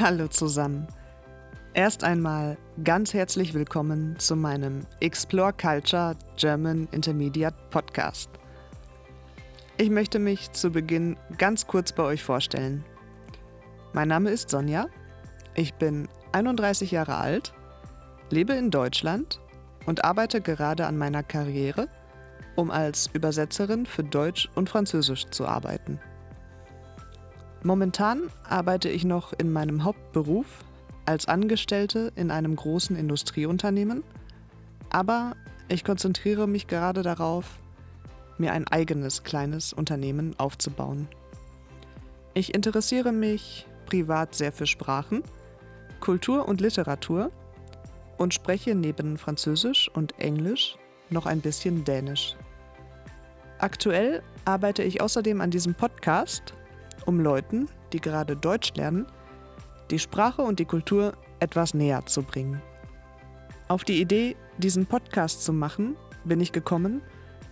Hallo zusammen. Erst einmal ganz herzlich willkommen zu meinem Explore Culture German Intermediate Podcast. Ich möchte mich zu Beginn ganz kurz bei euch vorstellen. Mein Name ist Sonja, ich bin 31 Jahre alt, lebe in Deutschland und arbeite gerade an meiner Karriere, um als Übersetzerin für Deutsch und Französisch zu arbeiten. Momentan arbeite ich noch in meinem Hauptberuf als Angestellte in einem großen Industrieunternehmen, aber ich konzentriere mich gerade darauf, mir ein eigenes kleines Unternehmen aufzubauen. Ich interessiere mich privat sehr für Sprachen, Kultur und Literatur und spreche neben Französisch und Englisch noch ein bisschen Dänisch. Aktuell arbeite ich außerdem an diesem Podcast um Leuten, die gerade Deutsch lernen, die Sprache und die Kultur etwas näher zu bringen. Auf die Idee, diesen Podcast zu machen, bin ich gekommen,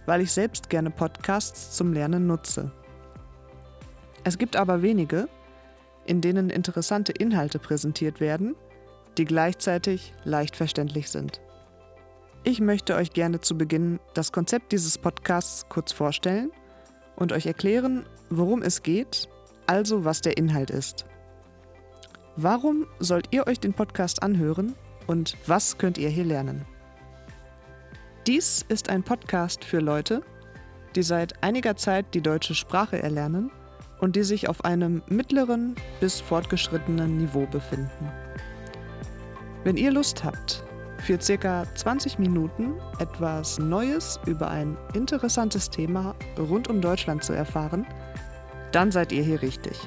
weil ich selbst gerne Podcasts zum Lernen nutze. Es gibt aber wenige, in denen interessante Inhalte präsentiert werden, die gleichzeitig leicht verständlich sind. Ich möchte euch gerne zu Beginn das Konzept dieses Podcasts kurz vorstellen und euch erklären, worum es geht also was der Inhalt ist. Warum sollt ihr euch den Podcast anhören und was könnt ihr hier lernen? Dies ist ein Podcast für Leute, die seit einiger Zeit die deutsche Sprache erlernen und die sich auf einem mittleren bis fortgeschrittenen Niveau befinden. Wenn ihr Lust habt, für circa 20 Minuten etwas Neues über ein interessantes Thema rund um Deutschland zu erfahren, dann seid ihr hier richtig.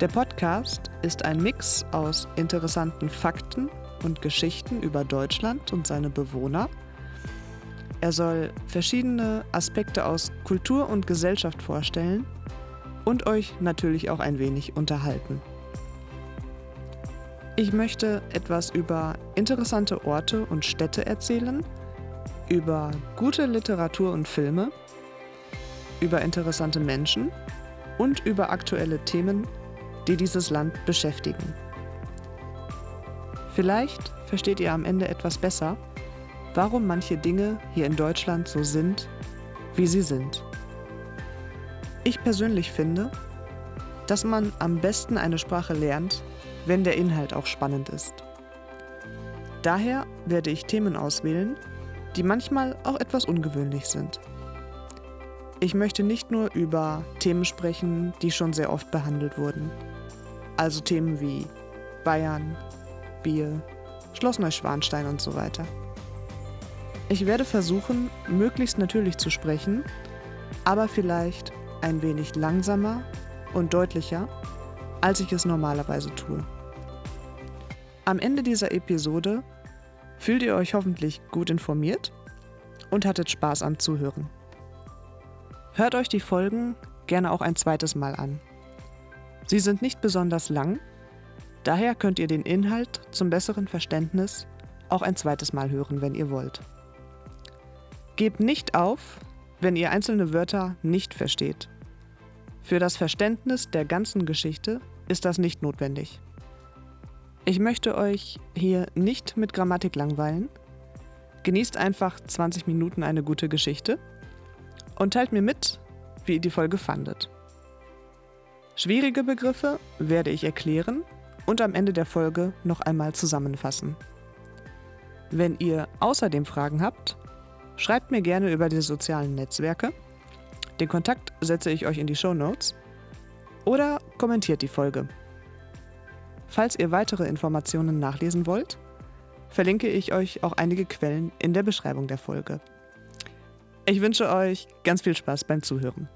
Der Podcast ist ein Mix aus interessanten Fakten und Geschichten über Deutschland und seine Bewohner. Er soll verschiedene Aspekte aus Kultur und Gesellschaft vorstellen und euch natürlich auch ein wenig unterhalten. Ich möchte etwas über interessante Orte und Städte erzählen, über gute Literatur und Filme über interessante Menschen und über aktuelle Themen, die dieses Land beschäftigen. Vielleicht versteht ihr am Ende etwas besser, warum manche Dinge hier in Deutschland so sind, wie sie sind. Ich persönlich finde, dass man am besten eine Sprache lernt, wenn der Inhalt auch spannend ist. Daher werde ich Themen auswählen, die manchmal auch etwas ungewöhnlich sind. Ich möchte nicht nur über Themen sprechen, die schon sehr oft behandelt wurden. Also Themen wie Bayern, Bier, Schloss Neuschwanstein und so weiter. Ich werde versuchen, möglichst natürlich zu sprechen, aber vielleicht ein wenig langsamer und deutlicher, als ich es normalerweise tue. Am Ende dieser Episode fühlt ihr euch hoffentlich gut informiert und hattet Spaß am Zuhören. Hört euch die Folgen gerne auch ein zweites Mal an. Sie sind nicht besonders lang, daher könnt ihr den Inhalt zum besseren Verständnis auch ein zweites Mal hören, wenn ihr wollt. Gebt nicht auf, wenn ihr einzelne Wörter nicht versteht. Für das Verständnis der ganzen Geschichte ist das nicht notwendig. Ich möchte euch hier nicht mit Grammatik langweilen. Genießt einfach 20 Minuten eine gute Geschichte und teilt mir mit, wie ihr die Folge fandet. Schwierige Begriffe werde ich erklären und am Ende der Folge noch einmal zusammenfassen. Wenn ihr außerdem Fragen habt, schreibt mir gerne über die sozialen Netzwerke. Den Kontakt setze ich euch in die Show Notes oder kommentiert die Folge. Falls ihr weitere Informationen nachlesen wollt, verlinke ich euch auch einige Quellen in der Beschreibung der Folge. Ich wünsche euch ganz viel Spaß beim Zuhören.